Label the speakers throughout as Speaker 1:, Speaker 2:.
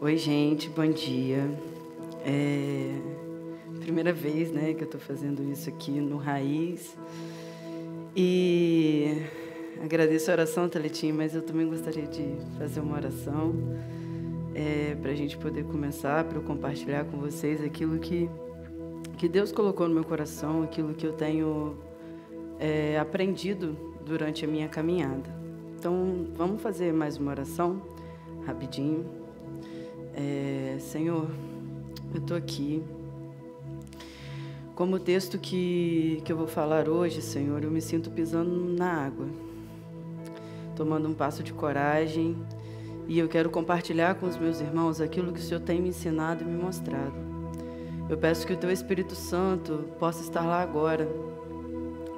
Speaker 1: Oi, gente, bom dia. É primeira vez, né, que eu estou fazendo isso aqui no Raiz. E agradeço a oração, Teletim, mas eu também gostaria de fazer uma oração é, para a gente poder começar, para eu compartilhar com vocês aquilo que, que Deus colocou no meu coração, aquilo que eu tenho é, aprendido durante a minha caminhada. Então, vamos fazer mais uma oração, rapidinho. É, Senhor, eu estou aqui. Como o texto que, que eu vou falar hoje, Senhor, eu me sinto pisando na água, tomando um passo de coragem, e eu quero compartilhar com os meus irmãos aquilo que o Senhor tem me ensinado e me mostrado. Eu peço que o Teu Espírito Santo possa estar lá agora,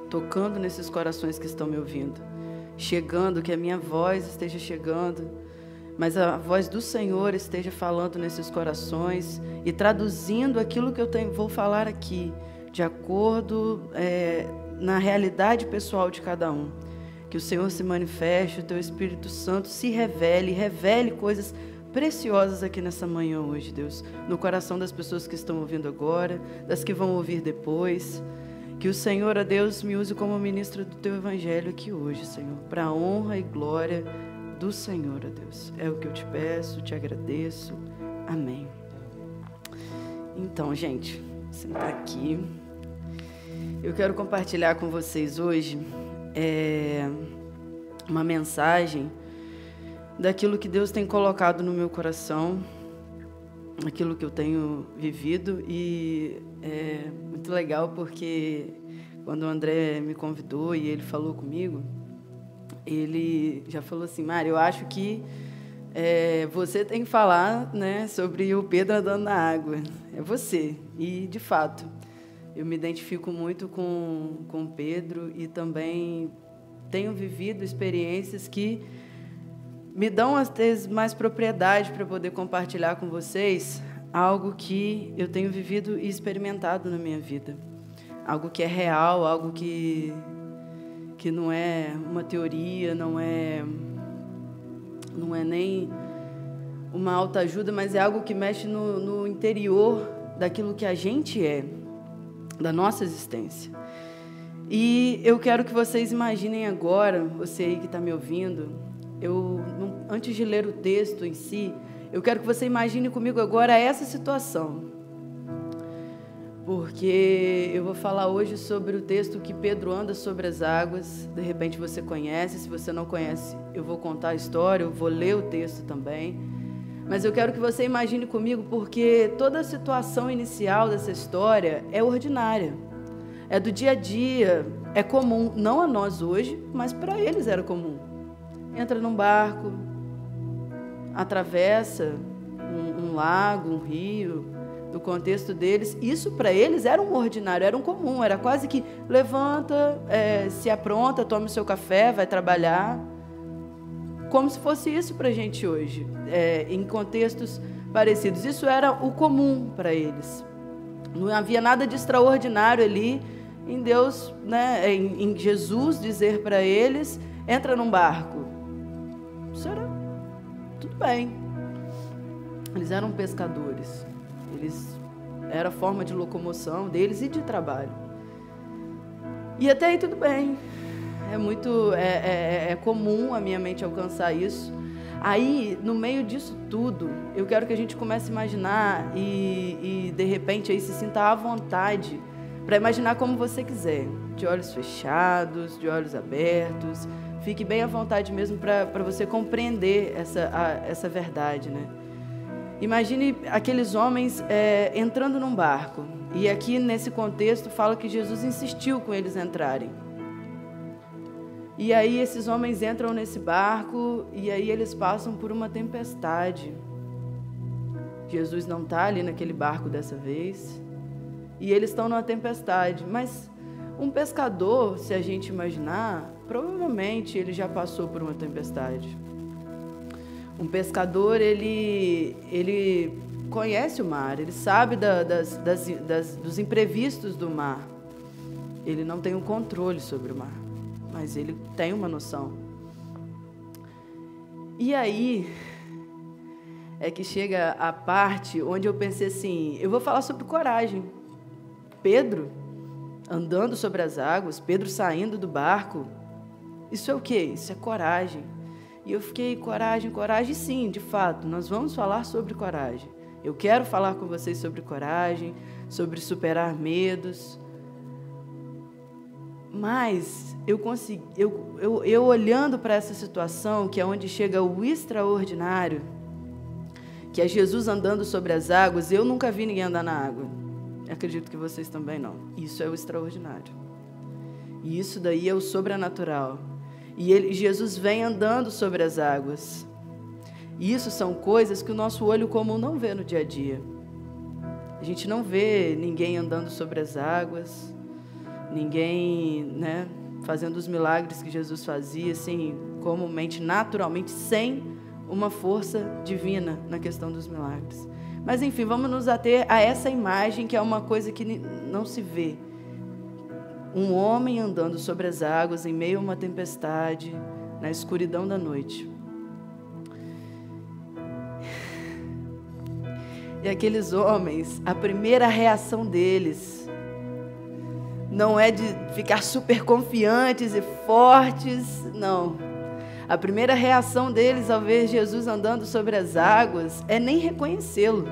Speaker 1: tocando nesses corações que estão me ouvindo, chegando, que a minha voz esteja chegando mas a voz do Senhor esteja falando nesses corações e traduzindo aquilo que eu tenho, vou falar aqui, de acordo é, na realidade pessoal de cada um. Que o Senhor se manifeste, o teu Espírito Santo se revele, revele coisas preciosas aqui nessa manhã hoje, Deus, no coração das pessoas que estão ouvindo agora, das que vão ouvir depois. Que o Senhor, a Deus, me use como ministro do teu evangelho aqui hoje, Senhor, para honra e glória do Senhor, ó Deus. É o que eu te peço, te agradeço. Amém. Então, gente, sentar aqui. Eu quero compartilhar com vocês hoje é, uma mensagem daquilo que Deus tem colocado no meu coração, aquilo que eu tenho vivido e é muito legal porque quando o André me convidou e ele falou comigo, ele já falou assim, Mário, eu acho que é, você tem que falar né, sobre o Pedro andando na água. É você. E, de fato, eu me identifico muito com, com Pedro e também tenho vivido experiências que me dão, às vezes, mais propriedade para poder compartilhar com vocês algo que eu tenho vivido e experimentado na minha vida. Algo que é real, algo que que não é uma teoria, não é não é nem uma autoajuda, mas é algo que mexe no, no interior daquilo que a gente é, da nossa existência. E eu quero que vocês imaginem agora, você aí que está me ouvindo, eu antes de ler o texto em si, eu quero que você imagine comigo agora essa situação porque eu vou falar hoje sobre o texto que Pedro anda sobre as águas. De repente você conhece, se você não conhece, eu vou contar a história, eu vou ler o texto também. Mas eu quero que você imagine comigo, porque toda a situação inicial dessa história é ordinária, é do dia a dia, é comum, não a nós hoje, mas para eles era comum. Entra num barco, atravessa um, um lago, um rio, no contexto deles, isso para eles era um ordinário, era um comum, era quase que levanta, é, se apronta, toma o seu café, vai trabalhar. Como se fosse isso para a gente hoje, é, em contextos parecidos. Isso era o comum para eles. Não havia nada de extraordinário ali em Deus, né, em, em Jesus dizer para eles: entra num barco. Isso era tudo bem. Eles eram pescadores. Eles era a forma de locomoção deles e de trabalho. E até aí tudo bem. É muito é, é, é comum a minha mente alcançar isso. Aí, no meio disso tudo, eu quero que a gente comece a imaginar e, e de repente aí se sinta à vontade para imaginar como você quiser, de olhos fechados, de olhos abertos. Fique bem à vontade mesmo para você compreender essa, a, essa verdade, né? Imagine aqueles homens é, entrando num barco. E aqui nesse contexto fala que Jesus insistiu com eles entrarem. E aí esses homens entram nesse barco e aí eles passam por uma tempestade. Jesus não está ali naquele barco dessa vez. E eles estão numa tempestade. Mas um pescador, se a gente imaginar, provavelmente ele já passou por uma tempestade. Um pescador, ele, ele conhece o mar, ele sabe da, das, das, das, dos imprevistos do mar. Ele não tem um controle sobre o mar, mas ele tem uma noção. E aí, é que chega a parte onde eu pensei assim: eu vou falar sobre coragem. Pedro andando sobre as águas, Pedro saindo do barco. Isso é o quê? Isso é coragem. E eu fiquei, coragem, coragem, sim, de fato, nós vamos falar sobre coragem. Eu quero falar com vocês sobre coragem, sobre superar medos. Mas eu consegui, eu, eu, eu olhando para essa situação, que é onde chega o extraordinário, que é Jesus andando sobre as águas, eu nunca vi ninguém andar na água. Acredito que vocês também não. Isso é o extraordinário. E isso daí é o sobrenatural. E ele, Jesus vem andando sobre as águas. E isso são coisas que o nosso olho comum não vê no dia a dia. A gente não vê ninguém andando sobre as águas, ninguém, né, fazendo os milagres que Jesus fazia, assim, comumente, naturalmente, sem uma força divina na questão dos milagres. Mas enfim, vamos nos ater a essa imagem que é uma coisa que não se vê. Um homem andando sobre as águas em meio a uma tempestade, na escuridão da noite. E aqueles homens, a primeira reação deles não é de ficar super confiantes e fortes, não. A primeira reação deles ao ver Jesus andando sobre as águas é nem reconhecê-lo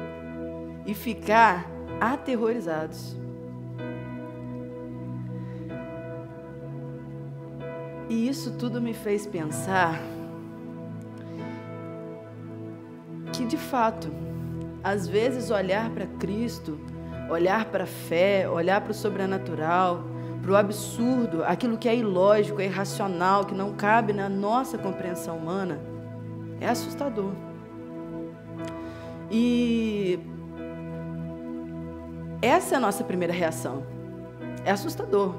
Speaker 1: e ficar aterrorizados. E isso tudo me fez pensar que, de fato, às vezes olhar para Cristo, olhar para a fé, olhar para o sobrenatural, para o absurdo, aquilo que é ilógico, é irracional, que não cabe na nossa compreensão humana, é assustador. E essa é a nossa primeira reação. É assustador.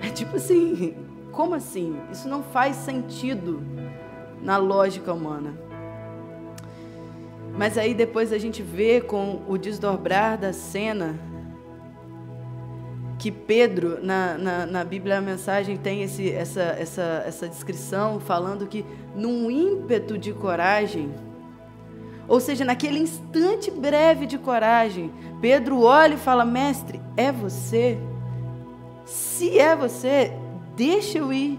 Speaker 1: É tipo assim, como assim? Isso não faz sentido na lógica humana. Mas aí depois a gente vê com o desdobrar da cena que Pedro, na, na, na Bíblia, a mensagem tem esse, essa, essa, essa descrição falando que num ímpeto de coragem, ou seja, naquele instante breve de coragem, Pedro olha e fala: Mestre, é você? Se é você, deixa eu ir.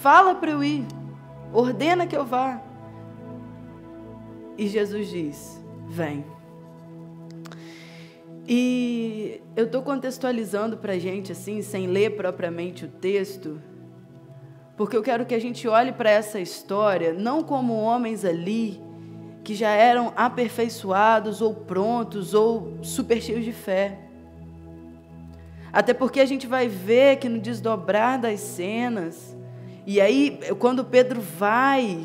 Speaker 1: Fala para eu ir. Ordena que eu vá. E Jesus diz: Vem. E eu estou contextualizando para a gente, assim, sem ler propriamente o texto, porque eu quero que a gente olhe para essa história não como homens ali que já eram aperfeiçoados ou prontos ou super cheios de fé. Até porque a gente vai ver que no desdobrar das cenas, e aí quando Pedro vai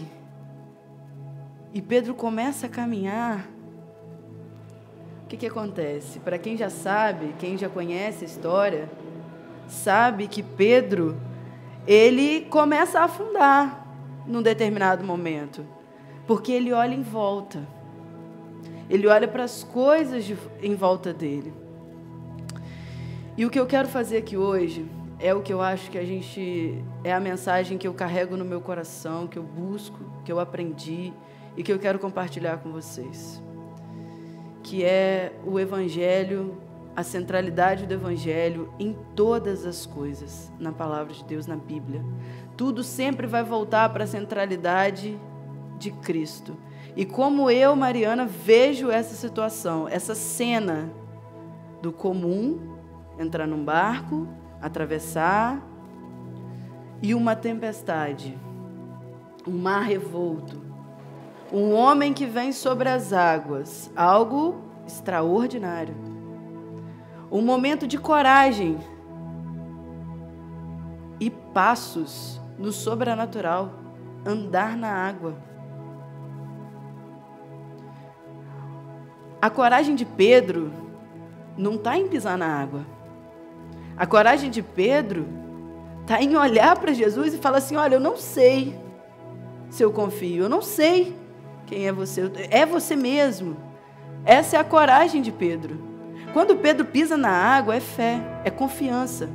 Speaker 1: e Pedro começa a caminhar, o que, que acontece? Para quem já sabe, quem já conhece a história, sabe que Pedro ele começa a afundar num determinado momento, porque ele olha em volta, ele olha para as coisas de, em volta dele. E o que eu quero fazer aqui hoje é o que eu acho que a gente é a mensagem que eu carrego no meu coração, que eu busco, que eu aprendi e que eu quero compartilhar com vocês. Que é o Evangelho, a centralidade do Evangelho em todas as coisas, na palavra de Deus, na Bíblia. Tudo sempre vai voltar para a centralidade de Cristo. E como eu, Mariana, vejo essa situação, essa cena do comum, entrar num barco, atravessar, e uma tempestade, um mar revolto, um homem que vem sobre as águas, algo extraordinário. Um momento de coragem e passos no sobrenatural, andar na água. A coragem de Pedro não está em pisar na água. A coragem de Pedro está em olhar para Jesus e falar assim: Olha, eu não sei se eu confio, eu não sei quem é você? É você mesmo. Essa é a coragem de Pedro. Quando Pedro pisa na água, é fé, é confiança.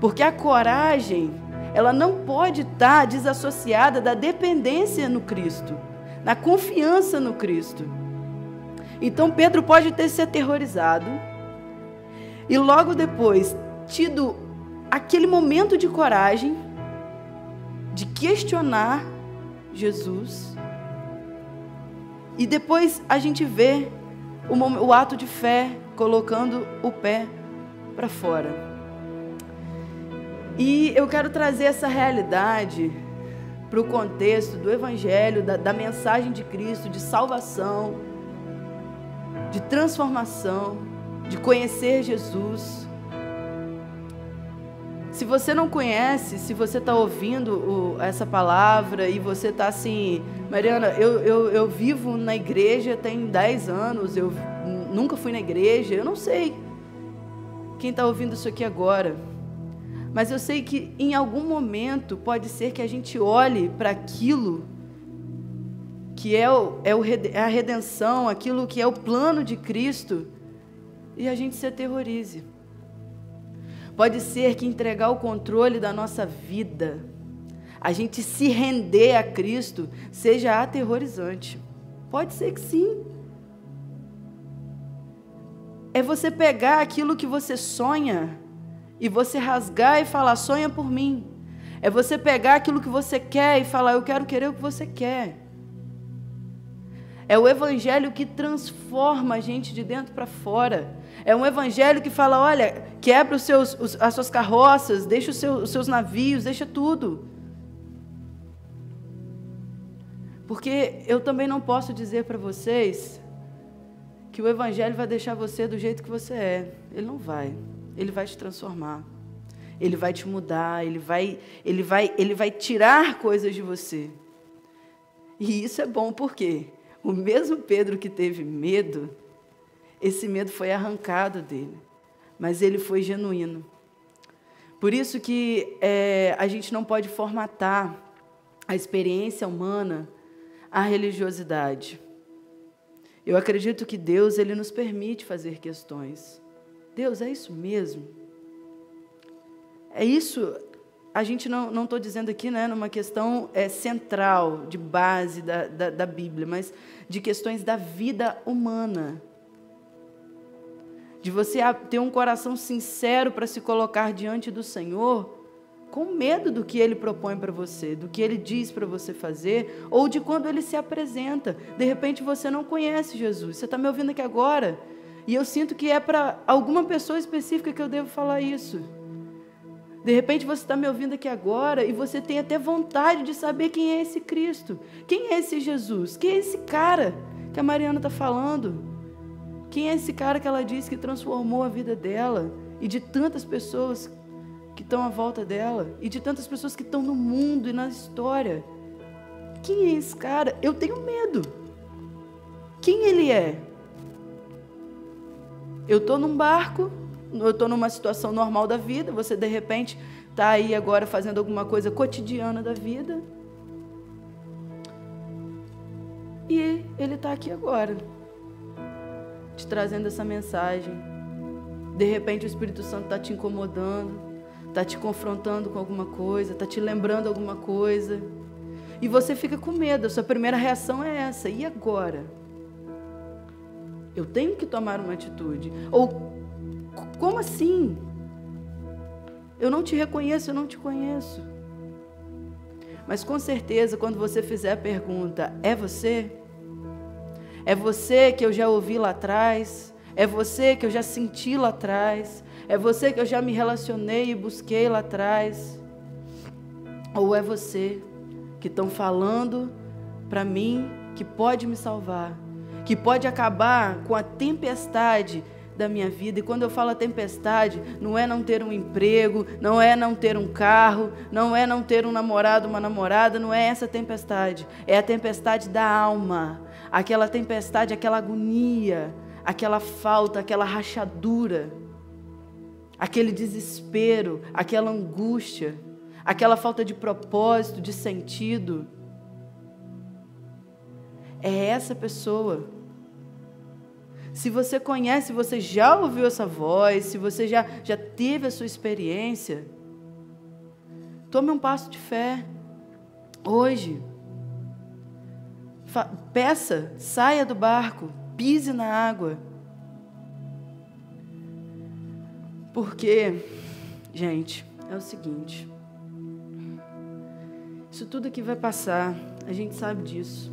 Speaker 1: Porque a coragem, ela não pode estar desassociada da dependência no Cristo, na confiança no Cristo. Então Pedro pode ter se aterrorizado e logo depois tido aquele momento de coragem de questionar Jesus. E depois a gente vê o, o ato de fé colocando o pé para fora. E eu quero trazer essa realidade para o contexto do Evangelho, da, da mensagem de Cristo, de salvação, de transformação, de conhecer Jesus. Se você não conhece, se você está ouvindo o, essa palavra e você está assim, Mariana, eu, eu, eu vivo na igreja tem 10 anos, eu nunca fui na igreja, eu não sei quem está ouvindo isso aqui agora. Mas eu sei que em algum momento pode ser que a gente olhe para aquilo que é, o, é, o, é a redenção, aquilo que é o plano de Cristo, e a gente se aterrorize. Pode ser que entregar o controle da nossa vida, a gente se render a Cristo, seja aterrorizante. Pode ser que sim. É você pegar aquilo que você sonha e você rasgar e falar: sonha por mim. É você pegar aquilo que você quer e falar: eu quero querer o que você quer. É o evangelho que transforma a gente de dentro para fora. É um evangelho que fala: olha, quebra os seus, os, as suas carroças, deixa os seus, os seus navios, deixa tudo. Porque eu também não posso dizer para vocês que o evangelho vai deixar você do jeito que você é. Ele não vai. Ele vai te transformar. Ele vai te mudar, ele vai, ele vai, ele vai tirar coisas de você. E isso é bom porque o mesmo Pedro que teve medo, esse medo foi arrancado dele, mas ele foi genuíno. Por isso que é, a gente não pode formatar a experiência humana à religiosidade. Eu acredito que Deus ele nos permite fazer questões. Deus, é isso mesmo? É isso? A gente não estou dizendo aqui né, numa questão é, central, de base da, da, da Bíblia, mas de questões da vida humana. De você ter um coração sincero para se colocar diante do Senhor, com medo do que Ele propõe para você, do que Ele diz para você fazer, ou de quando Ele se apresenta. De repente você não conhece Jesus. Você está me ouvindo aqui agora? E eu sinto que é para alguma pessoa específica que eu devo falar isso. De repente você está me ouvindo aqui agora e você tem até vontade de saber quem é esse Cristo, quem é esse Jesus, quem é esse cara que a Mariana está falando, quem é esse cara que ela disse que transformou a vida dela e de tantas pessoas que estão à volta dela e de tantas pessoas que estão no mundo e na história. Quem é esse cara? Eu tenho medo. Quem ele é? Eu estou num barco, eu estou numa situação normal da vida, você de repente está aí agora fazendo alguma coisa cotidiana da vida. E ele está aqui agora, te trazendo essa mensagem. De repente o Espírito Santo está te incomodando, está te confrontando com alguma coisa, está te lembrando alguma coisa. E você fica com medo, a sua primeira reação é essa. E agora? Eu tenho que tomar uma atitude. Ou, como assim? Eu não te reconheço, eu não te conheço. Mas com certeza, quando você fizer a pergunta, é você? É você que eu já ouvi lá atrás? É você que eu já senti lá atrás? É você que eu já me relacionei e busquei lá atrás? Ou é você que estão falando para mim que pode me salvar? que pode acabar com a tempestade da minha vida. E quando eu falo tempestade, não é não ter um emprego, não é não ter um carro, não é não ter um namorado, uma namorada, não é essa tempestade. É a tempestade da alma, aquela tempestade, aquela agonia, aquela falta, aquela rachadura, aquele desespero, aquela angústia, aquela falta de propósito, de sentido. É essa pessoa se você conhece, você já ouviu essa voz, se você já, já teve a sua experiência, tome um passo de fé. Hoje. peça, saia do barco, pise na água. Porque, gente, é o seguinte: isso tudo aqui vai passar, a gente sabe disso.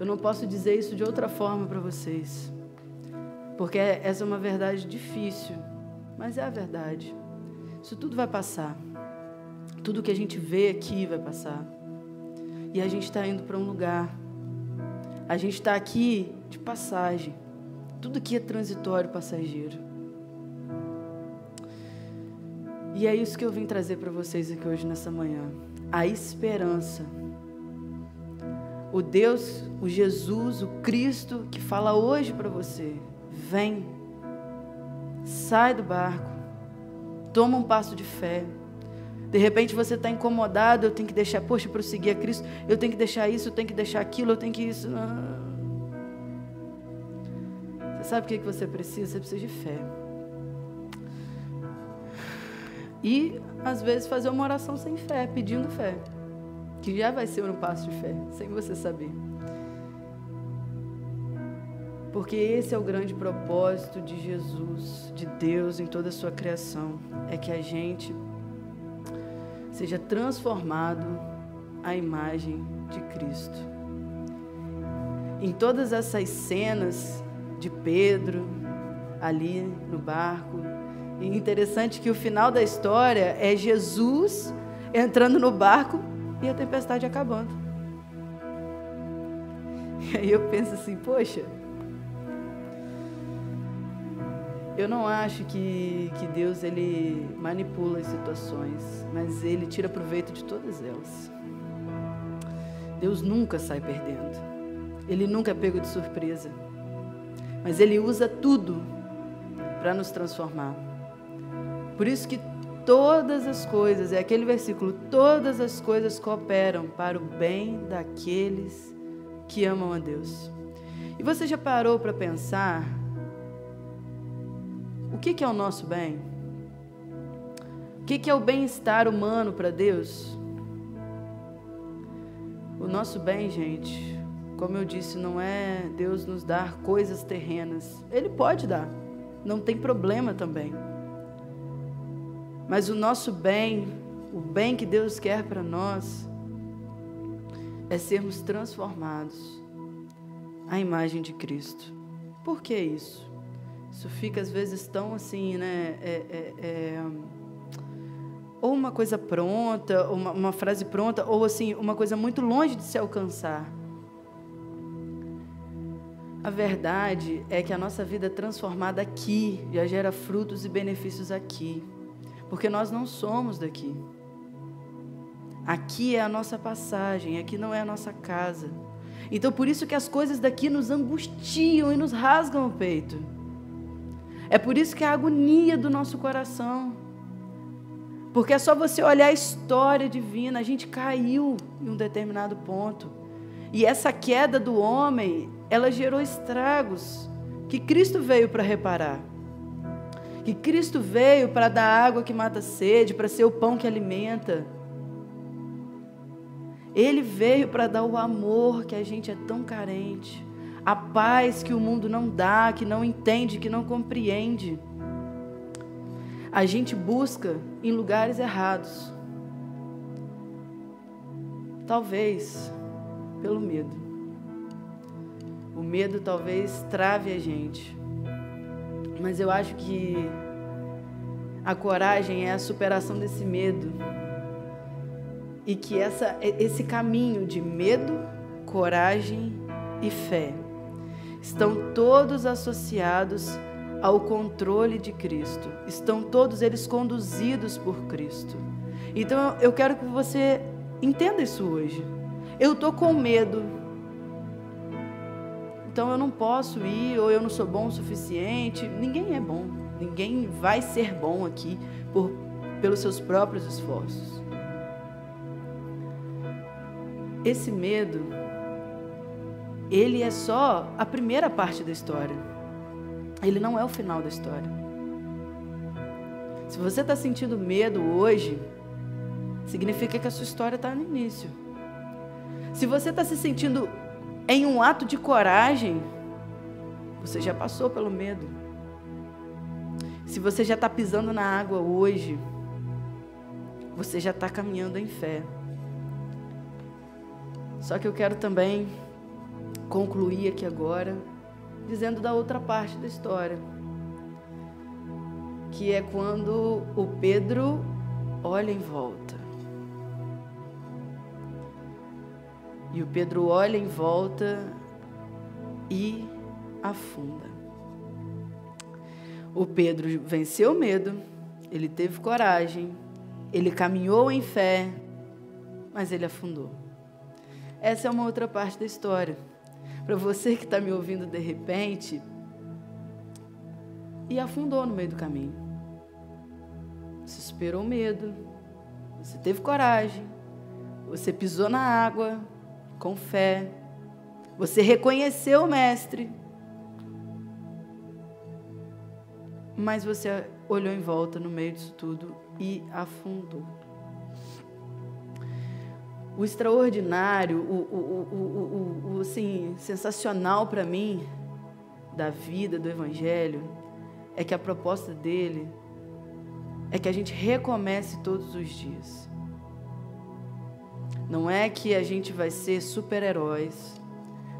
Speaker 1: Eu não posso dizer isso de outra forma para vocês, porque essa é uma verdade difícil, mas é a verdade. Isso tudo vai passar. Tudo que a gente vê aqui vai passar. E a gente está indo para um lugar. A gente está aqui de passagem. Tudo aqui é transitório, passageiro. E é isso que eu vim trazer para vocês aqui hoje nessa manhã. A esperança. O Deus, o Jesus, o Cristo que fala hoje para você: vem, sai do barco, toma um passo de fé. De repente você está incomodado, eu tenho que deixar, poxa, para eu seguir a Cristo, eu tenho que deixar isso, eu tenho que deixar aquilo, eu tenho que isso. Você sabe o que você precisa? Você precisa de fé. E, às vezes, fazer uma oração sem fé, pedindo fé. Que já vai ser um passo de fé, sem você saber. Porque esse é o grande propósito de Jesus, de Deus em toda a sua criação. É que a gente seja transformado à imagem de Cristo. Em todas essas cenas de Pedro ali no barco, e interessante que o final da história é Jesus entrando no barco e a tempestade acabando. E aí eu penso assim, poxa, Eu não acho que, que Deus ele manipula as situações, mas ele tira proveito de todas elas. Deus nunca sai perdendo. Ele nunca é pego de surpresa. Mas ele usa tudo para nos transformar. Por isso que todas as coisas, é aquele versículo, todas as coisas cooperam para o bem daqueles que amam a Deus. E você já parou para pensar o que, que é o nosso bem? O que, que é o bem-estar humano para Deus? O nosso bem, gente, como eu disse, não é Deus nos dar coisas terrenas. Ele pode dar, não tem problema também. Mas o nosso bem, o bem que Deus quer para nós, é sermos transformados à imagem de Cristo. Por que isso? Isso fica às vezes tão assim, né? É, é, é, ou uma coisa pronta, uma, uma frase pronta, ou assim, uma coisa muito longe de se alcançar. A verdade é que a nossa vida transformada aqui já gera frutos e benefícios aqui, porque nós não somos daqui. Aqui é a nossa passagem, aqui não é a nossa casa. Então por isso que as coisas daqui nos angustiam e nos rasgam o peito. É por isso que é a agonia do nosso coração. Porque é só você olhar a história divina, a gente caiu em um determinado ponto. E essa queda do homem, ela gerou estragos que Cristo veio para reparar. Que Cristo veio para dar água que mata a sede, para ser o pão que alimenta. Ele veio para dar o amor que a gente é tão carente a paz que o mundo não dá, que não entende, que não compreende. A gente busca em lugares errados. Talvez pelo medo. O medo talvez trave a gente. Mas eu acho que a coragem é a superação desse medo. E que essa, esse caminho de medo, coragem e fé estão todos associados ao controle de Cristo. Estão todos eles conduzidos por Cristo. Então eu quero que você entenda isso hoje. Eu estou com medo. Então eu não posso ir, ou eu não sou bom o suficiente. Ninguém é bom. Ninguém vai ser bom aqui por, pelos seus próprios esforços. Esse medo ele é só a primeira parte da história. Ele não é o final da história. Se você está sentindo medo hoje, significa que a sua história está no início. Se você está se sentindo em um ato de coragem, você já passou pelo medo. Se você já está pisando na água hoje, você já está caminhando em fé. Só que eu quero também concluir aqui agora dizendo da outra parte da história, que é quando o Pedro olha em volta. E o Pedro olha em volta e afunda. O Pedro venceu o medo, ele teve coragem, ele caminhou em fé, mas ele afundou. Essa é uma outra parte da história. Para você que está me ouvindo de repente, e afundou no meio do caminho. Você superou o medo, você teve coragem, você pisou na água com fé, você reconheceu o Mestre, mas você olhou em volta no meio disso tudo e afundou. O extraordinário, o, o, o, o assim, sensacional para mim da vida, do Evangelho, é que a proposta dele é que a gente recomece todos os dias. Não é que a gente vai ser super-heróis,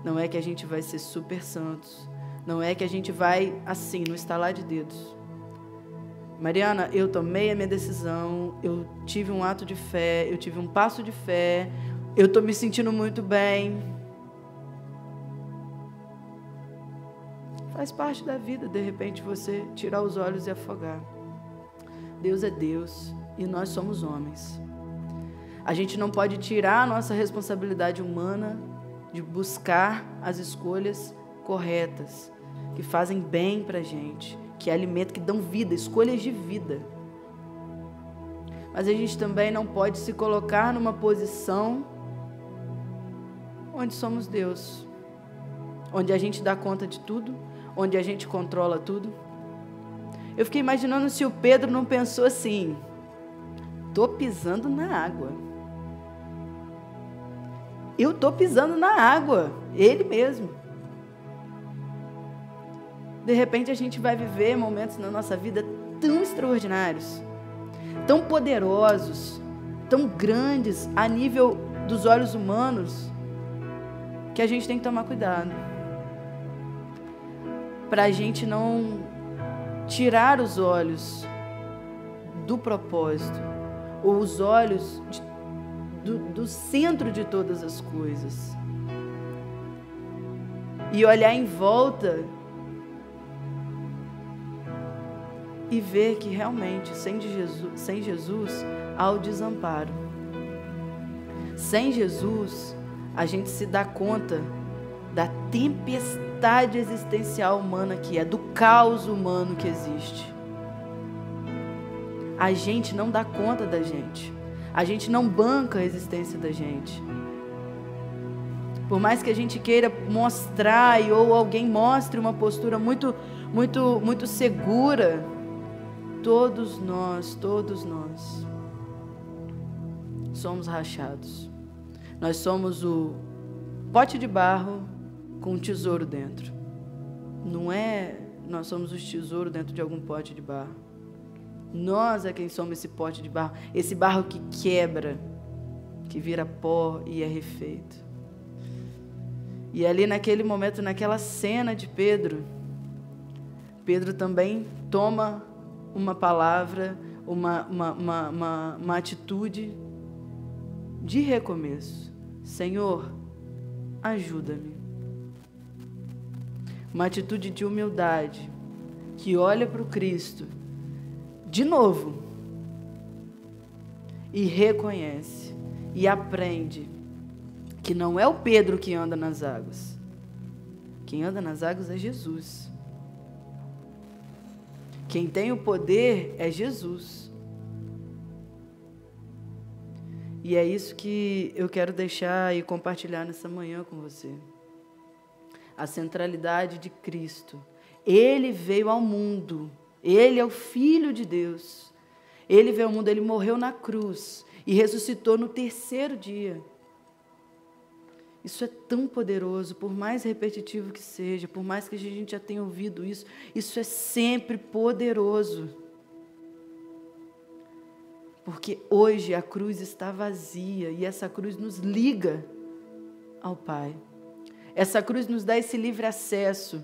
Speaker 1: não é que a gente vai ser super santos, não é que a gente vai assim, no estalar de dedos. Mariana, eu tomei a minha decisão, eu tive um ato de fé, eu tive um passo de fé, eu estou me sentindo muito bem. Faz parte da vida, de repente, você tirar os olhos e afogar. Deus é Deus e nós somos homens. A gente não pode tirar a nossa responsabilidade humana de buscar as escolhas corretas, que fazem bem para a gente que é alimento, que dão vida, escolhas de vida. Mas a gente também não pode se colocar numa posição onde somos Deus, onde a gente dá conta de tudo, onde a gente controla tudo. Eu fiquei imaginando se o Pedro não pensou assim: tô pisando na água. Eu tô pisando na água, ele mesmo. De repente a gente vai viver momentos na nossa vida tão extraordinários, tão poderosos, tão grandes a nível dos olhos humanos, que a gente tem que tomar cuidado. Para a gente não tirar os olhos do propósito, ou os olhos de, do, do centro de todas as coisas. E olhar em volta e ver que realmente sem Jesus, sem Jesus há o desamparo. Sem Jesus, a gente se dá conta da tempestade existencial humana que é, do caos humano que existe. A gente não dá conta da gente. A gente não banca a existência da gente. Por mais que a gente queira mostrar ou alguém mostre uma postura muito muito muito segura, Todos nós, todos nós somos rachados. Nós somos o pote de barro com um tesouro dentro. Não é nós somos os tesouros dentro de algum pote de barro. Nós é quem somos esse pote de barro, esse barro que quebra, que vira pó e é refeito. E ali naquele momento, naquela cena de Pedro, Pedro também toma uma palavra, uma, uma, uma, uma, atitude de recomeço. Senhor, ajuda-me. Uma atitude de humildade, que olha para o Cristo de novo e reconhece e aprende que não é o Pedro que anda nas águas. Quem anda nas águas é Jesus. Quem tem o poder é Jesus. E é isso que eu quero deixar e compartilhar nessa manhã com você. A centralidade de Cristo. Ele veio ao mundo. Ele é o Filho de Deus. Ele veio ao mundo, ele morreu na cruz e ressuscitou no terceiro dia. Isso é tão poderoso, por mais repetitivo que seja, por mais que a gente já tenha ouvido isso, isso é sempre poderoso. Porque hoje a cruz está vazia e essa cruz nos liga ao Pai. Essa cruz nos dá esse livre acesso.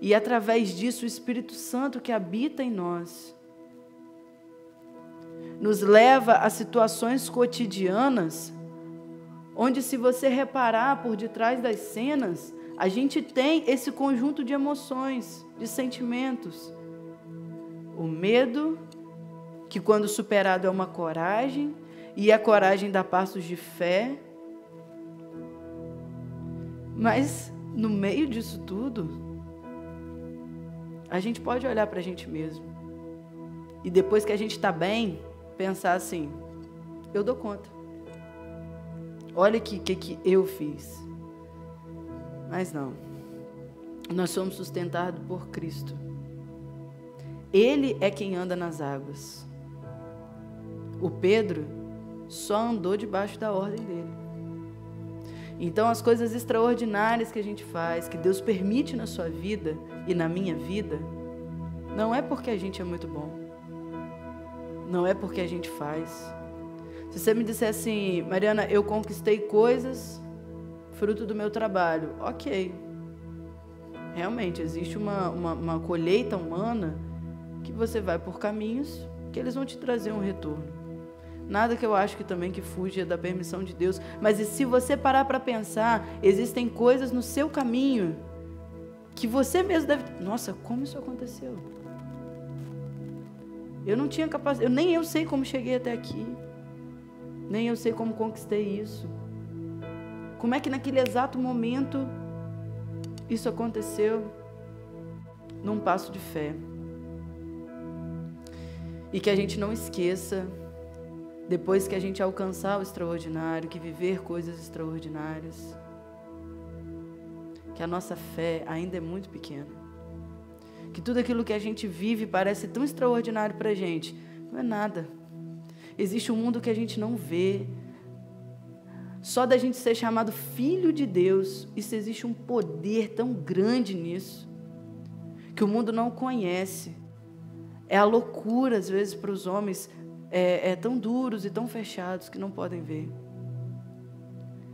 Speaker 1: E através disso, o Espírito Santo que habita em nós nos leva a situações cotidianas, onde, se você reparar por detrás das cenas, a gente tem esse conjunto de emoções, de sentimentos. O medo, que quando superado é uma coragem, e a coragem dá passos de fé. Mas, no meio disso tudo, a gente pode olhar para a gente mesmo. E depois que a gente está bem, pensar assim: eu dou conta. Olha o que, que, eu fiz. Mas não. Nós somos sustentados por Cristo. Ele é quem anda nas águas. O Pedro só andou debaixo da ordem dele. Então, as coisas extraordinárias que a gente faz, que Deus permite na sua vida e na minha vida, não é porque a gente é muito bom. Não é porque a gente faz. Se você me disser assim, Mariana, eu conquistei coisas fruto do meu trabalho, ok. Realmente, existe uma, uma, uma colheita humana que você vai por caminhos que eles vão te trazer um retorno. Nada que eu acho que também que fuja da permissão de Deus. Mas se você parar para pensar, existem coisas no seu caminho que você mesmo deve. Nossa, como isso aconteceu? Eu não tinha capacidade, eu, nem eu sei como cheguei até aqui. Nem eu sei como conquistei isso. Como é que naquele exato momento isso aconteceu? Num passo de fé. E que a gente não esqueça, depois que a gente alcançar o extraordinário, que viver coisas extraordinárias, que a nossa fé ainda é muito pequena que tudo aquilo que a gente vive parece tão extraordinário para a gente. Não é nada. Existe um mundo que a gente não vê. Só da gente ser chamado filho de Deus, isso existe um poder tão grande nisso, que o mundo não conhece. É a loucura, às vezes, para os homens, é, é tão duros e tão fechados que não podem ver.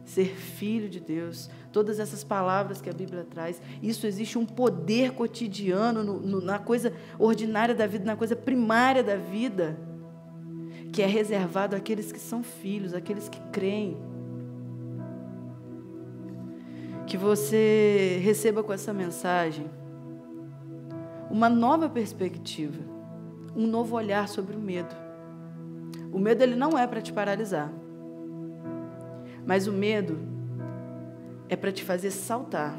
Speaker 1: Ser filho de Deus, todas essas palavras que a Bíblia traz. Isso existe um poder cotidiano no, no, na coisa ordinária da vida, na coisa primária da vida, que é reservado àqueles que são filhos, àqueles que creem. Que você receba com essa mensagem uma nova perspectiva, um novo olhar sobre o medo. O medo ele não é para te paralisar. Mas o medo é para te fazer saltar,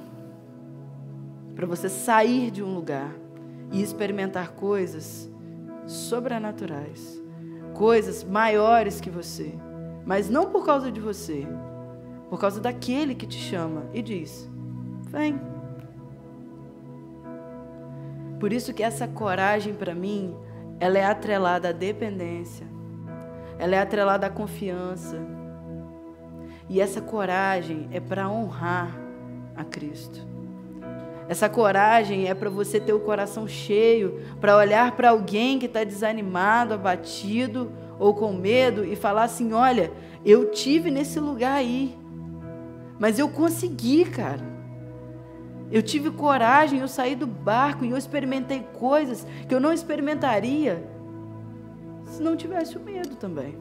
Speaker 1: para você sair de um lugar e experimentar coisas sobrenaturais, coisas maiores que você, mas não por causa de você, por causa daquele que te chama e diz: vem. Por isso que essa coragem para mim, ela é atrelada à dependência, ela é atrelada à confiança e essa coragem é para honrar a Cristo. Essa coragem é para você ter o coração cheio, para olhar para alguém que está desanimado, abatido ou com medo e falar assim: olha, eu tive nesse lugar aí, mas eu consegui, cara. Eu tive coragem, eu saí do barco e eu experimentei coisas que eu não experimentaria se não tivesse o medo também.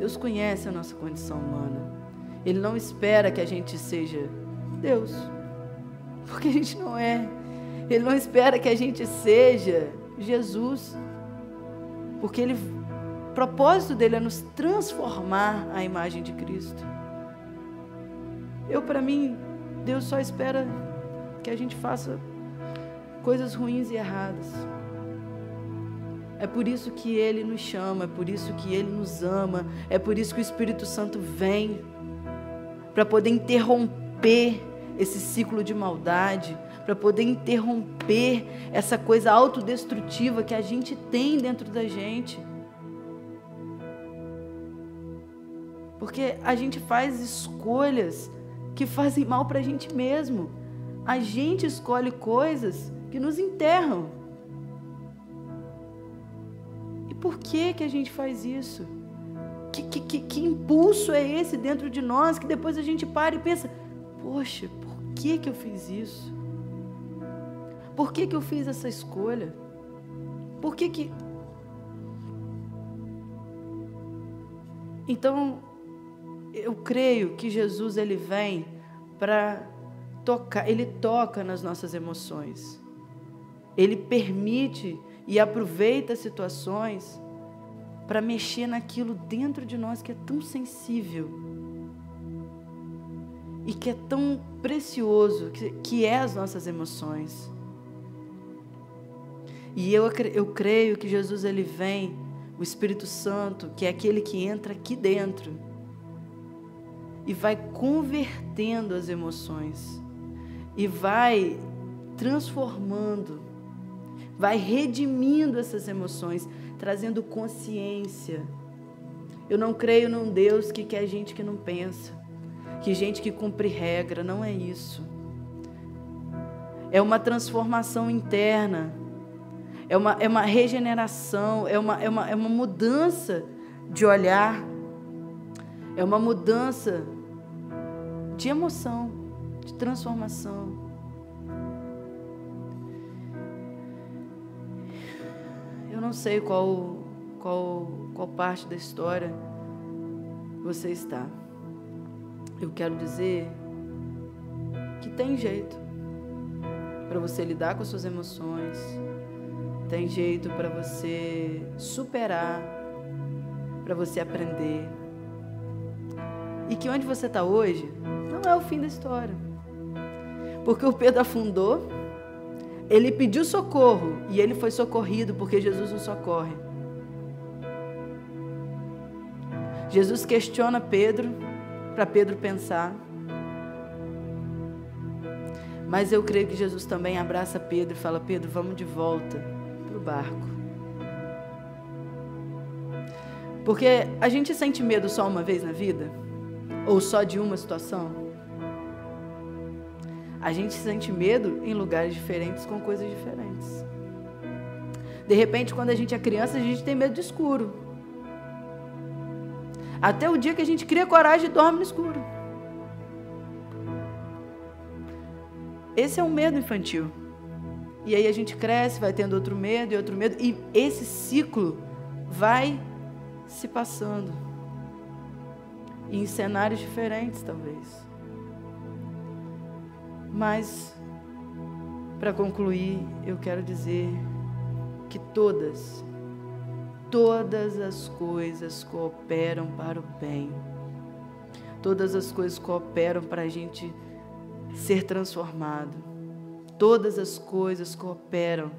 Speaker 1: Deus conhece a nossa condição humana. Ele não espera que a gente seja Deus, porque a gente não é. Ele não espera que a gente seja Jesus, porque ele, o propósito dele é nos transformar à imagem de Cristo. Eu, para mim, Deus só espera que a gente faça coisas ruins e erradas. É por isso que Ele nos chama, é por isso que Ele nos ama, é por isso que o Espírito Santo vem para poder interromper esse ciclo de maldade, para poder interromper essa coisa autodestrutiva que a gente tem dentro da gente. Porque a gente faz escolhas que fazem mal para a gente mesmo. A gente escolhe coisas que nos enterram. E por que que a gente faz isso? Que, que, que, que impulso é esse dentro de nós que depois a gente para e pensa: poxa, por que que eu fiz isso? Por que que eu fiz essa escolha? Por que que Então, eu creio que Jesus ele vem para tocar, ele toca nas nossas emoções. Ele permite e aproveita situações para mexer naquilo dentro de nós que é tão sensível e que é tão precioso, que, que é as nossas emoções. E eu, eu creio que Jesus ele vem, o Espírito Santo, que é aquele que entra aqui dentro e vai convertendo as emoções e vai transformando, vai redimindo essas emoções, trazendo consciência. Eu não creio num Deus que quer gente que não pensa, que gente que cumpre regra, não é isso. É uma transformação interna, é uma, é uma regeneração, é uma, é, uma, é uma mudança de olhar, é uma mudança de emoção, de transformação. Eu não sei qual, qual, qual parte da história você está. Eu quero dizer que tem jeito para você lidar com as suas emoções, tem jeito para você superar, para você aprender. E que onde você está hoje não é o fim da história. Porque o Pedro afundou, ele pediu socorro e ele foi socorrido porque Jesus o socorre. Jesus questiona Pedro para Pedro pensar. Mas eu creio que Jesus também abraça Pedro e fala: Pedro, vamos de volta para o barco. Porque a gente sente medo só uma vez na vida? Ou só de uma situação? A gente sente medo em lugares diferentes com coisas diferentes. De repente, quando a gente é criança, a gente tem medo de escuro. Até o dia que a gente cria coragem e dorme no escuro. Esse é um medo infantil. E aí a gente cresce, vai tendo outro medo e outro medo, e esse ciclo vai se passando. Em cenários diferentes, talvez. Mas, para concluir, eu quero dizer que todas, todas as coisas cooperam para o bem. Todas as coisas cooperam para a gente ser transformado. Todas as coisas cooperam.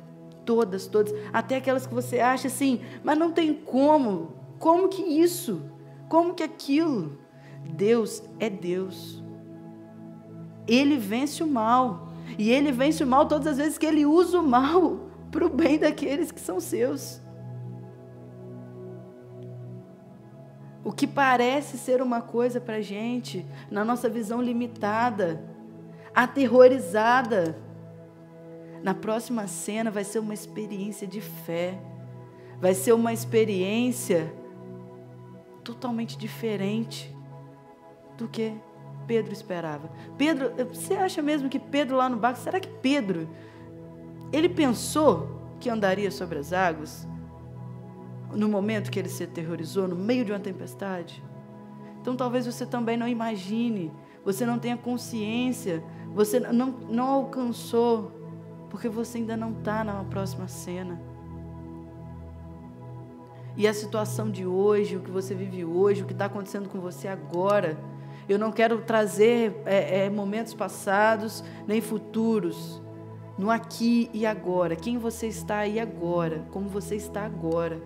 Speaker 1: Todas, todas. Até aquelas que você acha assim, mas não tem como. Como que isso? Como que aquilo? Deus é Deus. Ele vence o mal. E ele vence o mal todas as vezes que ele usa o mal para o bem daqueles que são seus. O que parece ser uma coisa para gente, na nossa visão limitada, aterrorizada, na próxima cena vai ser uma experiência de fé, vai ser uma experiência totalmente diferente do que Pedro esperava. Pedro, você acha mesmo que Pedro lá no barco, será que Pedro, ele pensou que andaria sobre as águas? No momento que ele se aterrorizou, no meio de uma tempestade? Então talvez você também não imagine, você não tenha consciência, você não, não alcançou, porque você ainda não está na próxima cena. E a situação de hoje, o que você vive hoje, o que está acontecendo com você agora, eu não quero trazer é, é, momentos passados nem futuros. No aqui e agora. Quem você está aí agora. Como você está agora.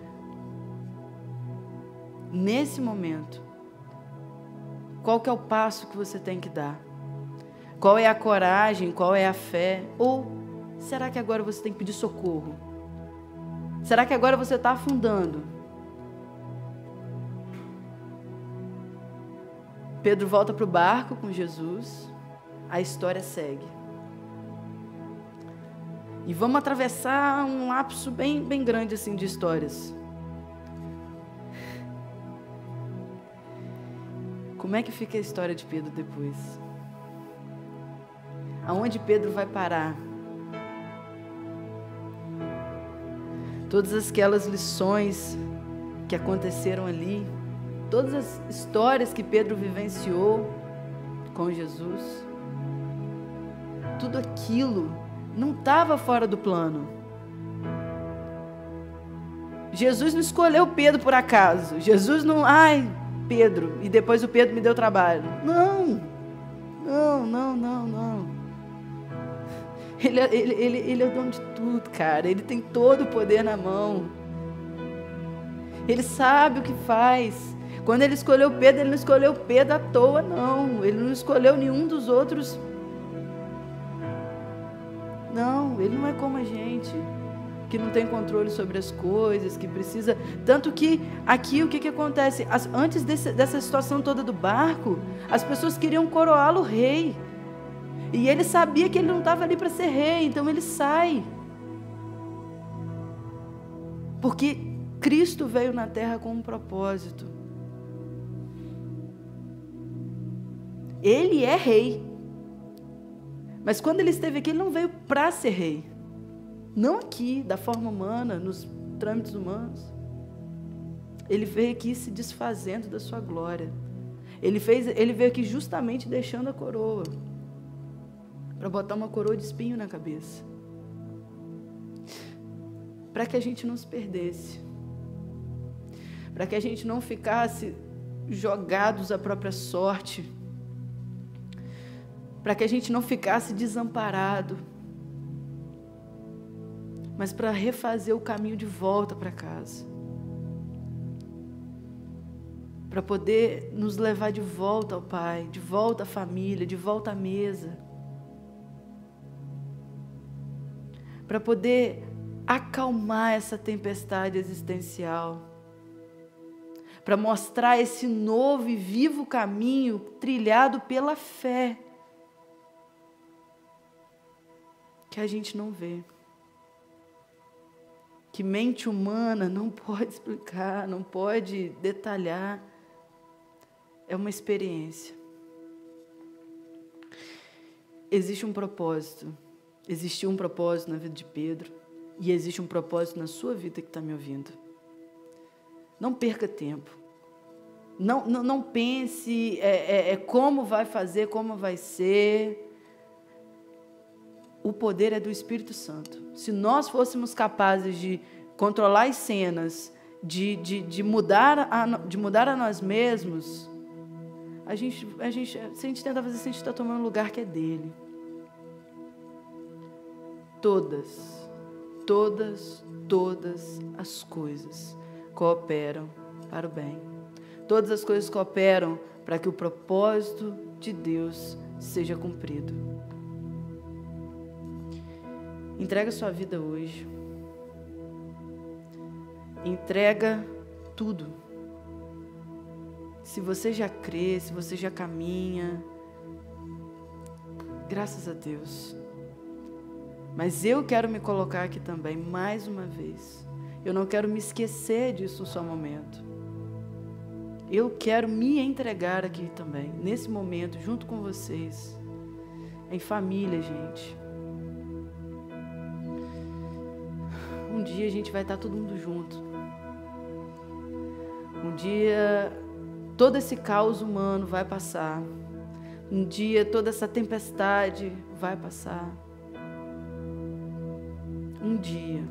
Speaker 1: Nesse momento. Qual que é o passo que você tem que dar? Qual é a coragem? Qual é a fé? Ou será que agora você tem que pedir socorro? Será que agora você está afundando? Pedro volta para o barco com Jesus, a história segue. E vamos atravessar um lapso bem, bem grande assim de histórias. Como é que fica a história de Pedro depois? Aonde Pedro vai parar? Todas aquelas lições que aconteceram ali, todas as histórias que Pedro vivenciou com Jesus, tudo aquilo não estava fora do plano. Jesus não escolheu Pedro por acaso. Jesus não, ai, Pedro, e depois o Pedro me deu trabalho. Não, não, não, não, não. Ele, é, ele, ele, ele é o dono de tudo, cara. Ele tem todo o poder na mão. Ele sabe o que faz. Quando ele escolheu Pedro, ele não escolheu Pedro à toa, não. Ele não escolheu nenhum dos outros. Não, ele não é como a gente que não tem controle sobre as coisas, que precisa. Tanto que aqui o que, que acontece? As, antes desse, dessa situação toda do barco, as pessoas queriam coroá-lo rei. E ele sabia que ele não estava ali para ser rei, então ele sai. Porque Cristo veio na terra com um propósito. Ele é rei. Mas quando ele esteve aqui, ele não veio para ser rei. Não aqui, da forma humana, nos trâmites humanos. Ele veio aqui se desfazendo da sua glória. Ele, fez, ele veio aqui justamente deixando a coroa para botar uma coroa de espinho na cabeça. Para que a gente não se perdesse. Para que a gente não ficasse jogados à própria sorte. Para que a gente não ficasse desamparado mas para refazer o caminho de volta para casa. Para poder nos levar de volta ao Pai, de volta à família, de volta à mesa. Para poder acalmar essa tempestade existencial. Para mostrar esse novo e vivo caminho trilhado pela fé. Que a gente não vê que mente humana não pode explicar, não pode detalhar. É uma experiência. Existe um propósito. Existiu um propósito na vida de Pedro. E existe um propósito na sua vida que está me ouvindo. Não perca tempo. Não, não, não pense é, é, é como vai fazer, como vai ser o poder é do Espírito Santo. Se nós fôssemos capazes de controlar as cenas, de, de, de, mudar, a, de mudar a nós mesmos, a gente, a gente, se a gente tentar fazer isso, a gente está tomando um lugar que é dele. Todas, todas, todas as coisas cooperam para o bem. Todas as coisas cooperam para que o propósito de Deus seja cumprido. Entrega sua vida hoje. Entrega tudo. Se você já crê, se você já caminha, graças a Deus. Mas eu quero me colocar aqui também, mais uma vez. Eu não quero me esquecer disso seu momento. Eu quero me entregar aqui também, nesse momento, junto com vocês. Em família, gente. Dia a gente vai estar todo mundo junto. Um dia todo esse caos humano vai passar. Um dia toda essa tempestade vai passar. Um dia.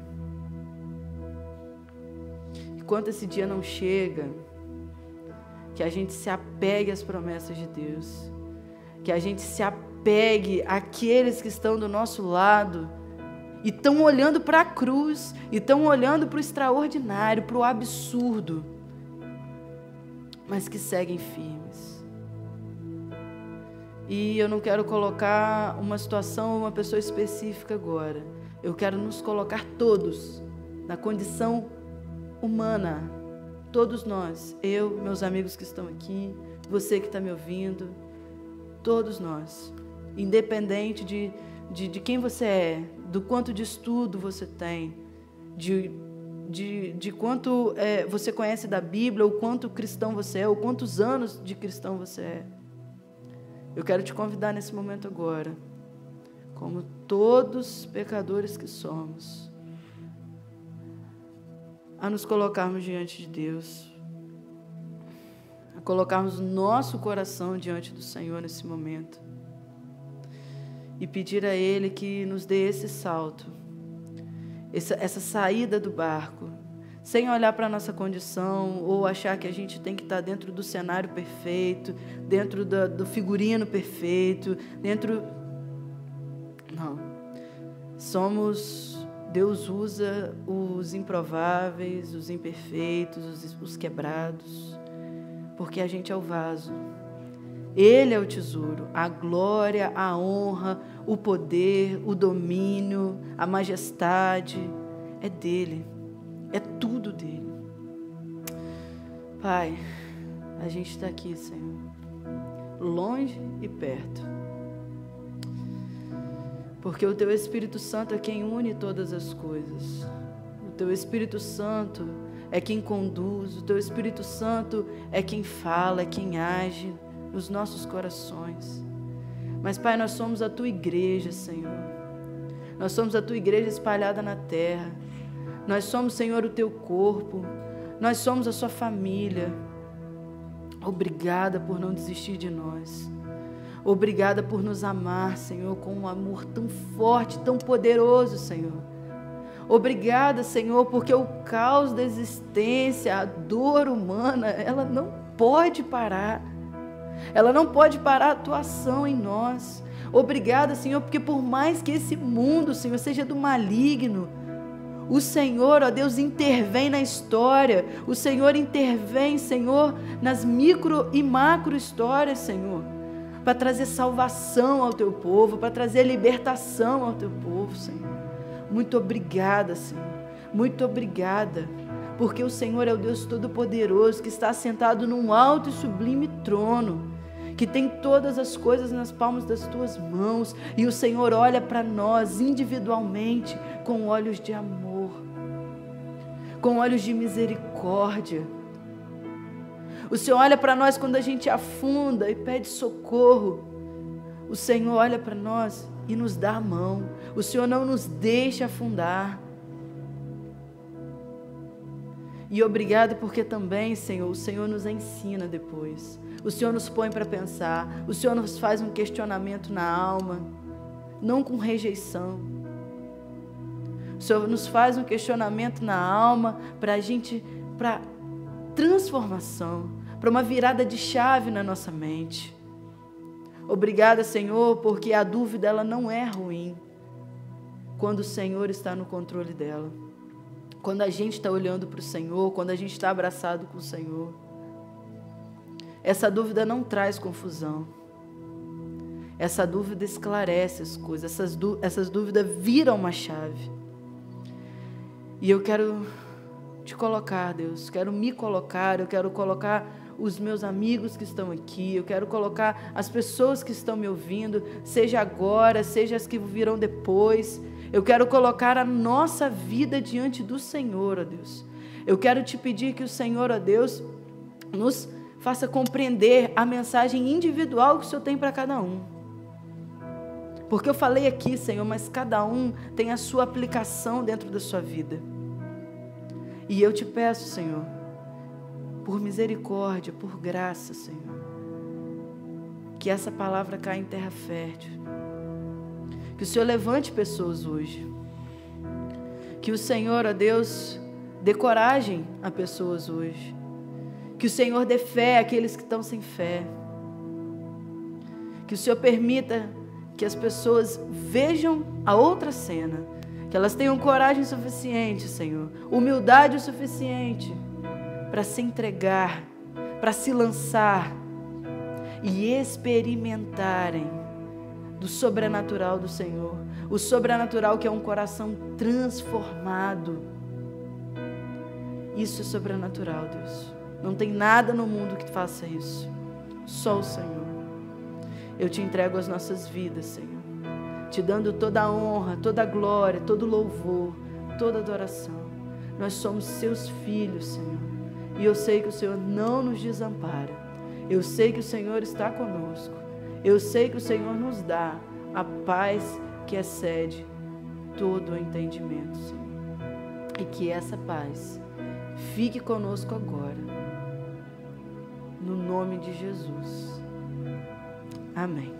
Speaker 1: Enquanto esse dia não chega, que a gente se apegue às promessas de Deus, que a gente se apegue àqueles que estão do nosso lado e estão olhando para a cruz, e estão olhando para o extraordinário, para o absurdo, mas que seguem firmes. E eu não quero colocar uma situação, uma pessoa específica agora. Eu quero nos colocar todos na condição humana, todos nós, eu, meus amigos que estão aqui, você que está me ouvindo, todos nós, independente de, de, de quem você é, do quanto de estudo você tem, de, de, de quanto é, você conhece da Bíblia, ou quanto cristão você é, ou quantos anos de cristão você é. Eu quero te convidar nesse momento agora, como todos pecadores que somos, a nos colocarmos diante de Deus, a colocarmos nosso coração diante do Senhor nesse momento e pedir a Ele que nos dê esse salto, essa, essa saída do barco, sem olhar para a nossa condição ou achar que a gente tem que estar dentro do cenário perfeito, dentro do, do figurino perfeito, dentro. Não. Somos. Deus usa os improváveis, os imperfeitos, os, os quebrados, porque a gente é o vaso. Ele é o tesouro, a glória, a honra, o poder, o domínio, a majestade. É dele, é tudo dele. Pai, a gente está aqui, Senhor, longe e perto, porque o Teu Espírito Santo é quem une todas as coisas, o Teu Espírito Santo é quem conduz, o Teu Espírito Santo é quem fala, é quem age nos nossos corações. Mas, Pai, nós somos a tua igreja, Senhor. Nós somos a tua igreja espalhada na terra. Nós somos, Senhor, o teu corpo. Nós somos a sua família. Obrigada por não desistir de nós. Obrigada por nos amar, Senhor, com um amor tão forte, tão poderoso, Senhor. Obrigada, Senhor, porque o caos da existência, a dor humana, ela não pode parar. Ela não pode parar a atuação em nós. Obrigada, Senhor, porque por mais que esse mundo, Senhor, seja do maligno, o Senhor, ó Deus, intervém na história. O Senhor intervém, Senhor, nas micro e macro histórias, Senhor, para trazer salvação ao teu povo, para trazer libertação ao teu povo, Senhor. Muito obrigada, Senhor. Muito obrigada porque o Senhor é o Deus Todo-Poderoso que está sentado num alto e sublime trono, que tem todas as coisas nas palmas das tuas mãos, e o Senhor olha para nós individualmente com olhos de amor, com olhos de misericórdia. O Senhor olha para nós quando a gente afunda e pede socorro. O Senhor olha para nós e nos dá a mão. O Senhor não nos deixa afundar. E obrigado porque também, Senhor, o Senhor nos ensina depois. O Senhor nos põe para pensar. O Senhor nos faz um questionamento na alma, não com rejeição. O Senhor nos faz um questionamento na alma para a gente, para transformação, para uma virada de chave na nossa mente. Obrigada, Senhor, porque a dúvida ela não é ruim quando o Senhor está no controle dela. Quando a gente está olhando para o Senhor, quando a gente está abraçado com o Senhor. Essa dúvida não traz confusão. Essa dúvida esclarece as coisas. Essas, essas dúvidas viram uma chave. E eu quero te colocar, Deus. Quero me colocar. Eu quero colocar os meus amigos que estão aqui. Eu quero colocar as pessoas que estão me ouvindo, seja agora, seja as que virão depois. Eu quero colocar a nossa vida diante do Senhor, ó Deus. Eu quero te pedir que o Senhor, ó Deus, nos faça compreender a mensagem individual que o Senhor tem para cada um. Porque eu falei aqui, Senhor, mas cada um tem a sua aplicação dentro da sua vida. E eu te peço, Senhor, por misericórdia, por graça, Senhor, que essa palavra caia em terra fértil que o Senhor levante pessoas hoje. Que o Senhor, ó Deus, dê coragem a pessoas hoje. Que o Senhor dê fé àqueles que estão sem fé. Que o Senhor permita que as pessoas vejam a outra cena. Que elas tenham coragem suficiente, Senhor. Humildade o suficiente para se entregar, para se lançar e experimentarem do sobrenatural do Senhor. O sobrenatural que é um coração transformado. Isso é sobrenatural, Deus. Não tem nada no mundo que faça isso. Só o Senhor. Eu te entrego as nossas vidas, Senhor. Te dando toda a honra, toda a glória, todo o louvor, toda a adoração. Nós somos seus filhos, Senhor. E eu sei que o Senhor não nos desampara. Eu sei que o Senhor está conosco. Eu sei que o Senhor nos dá a paz que excede todo o entendimento, Senhor. E que essa paz fique conosco agora. No nome de Jesus. Amém.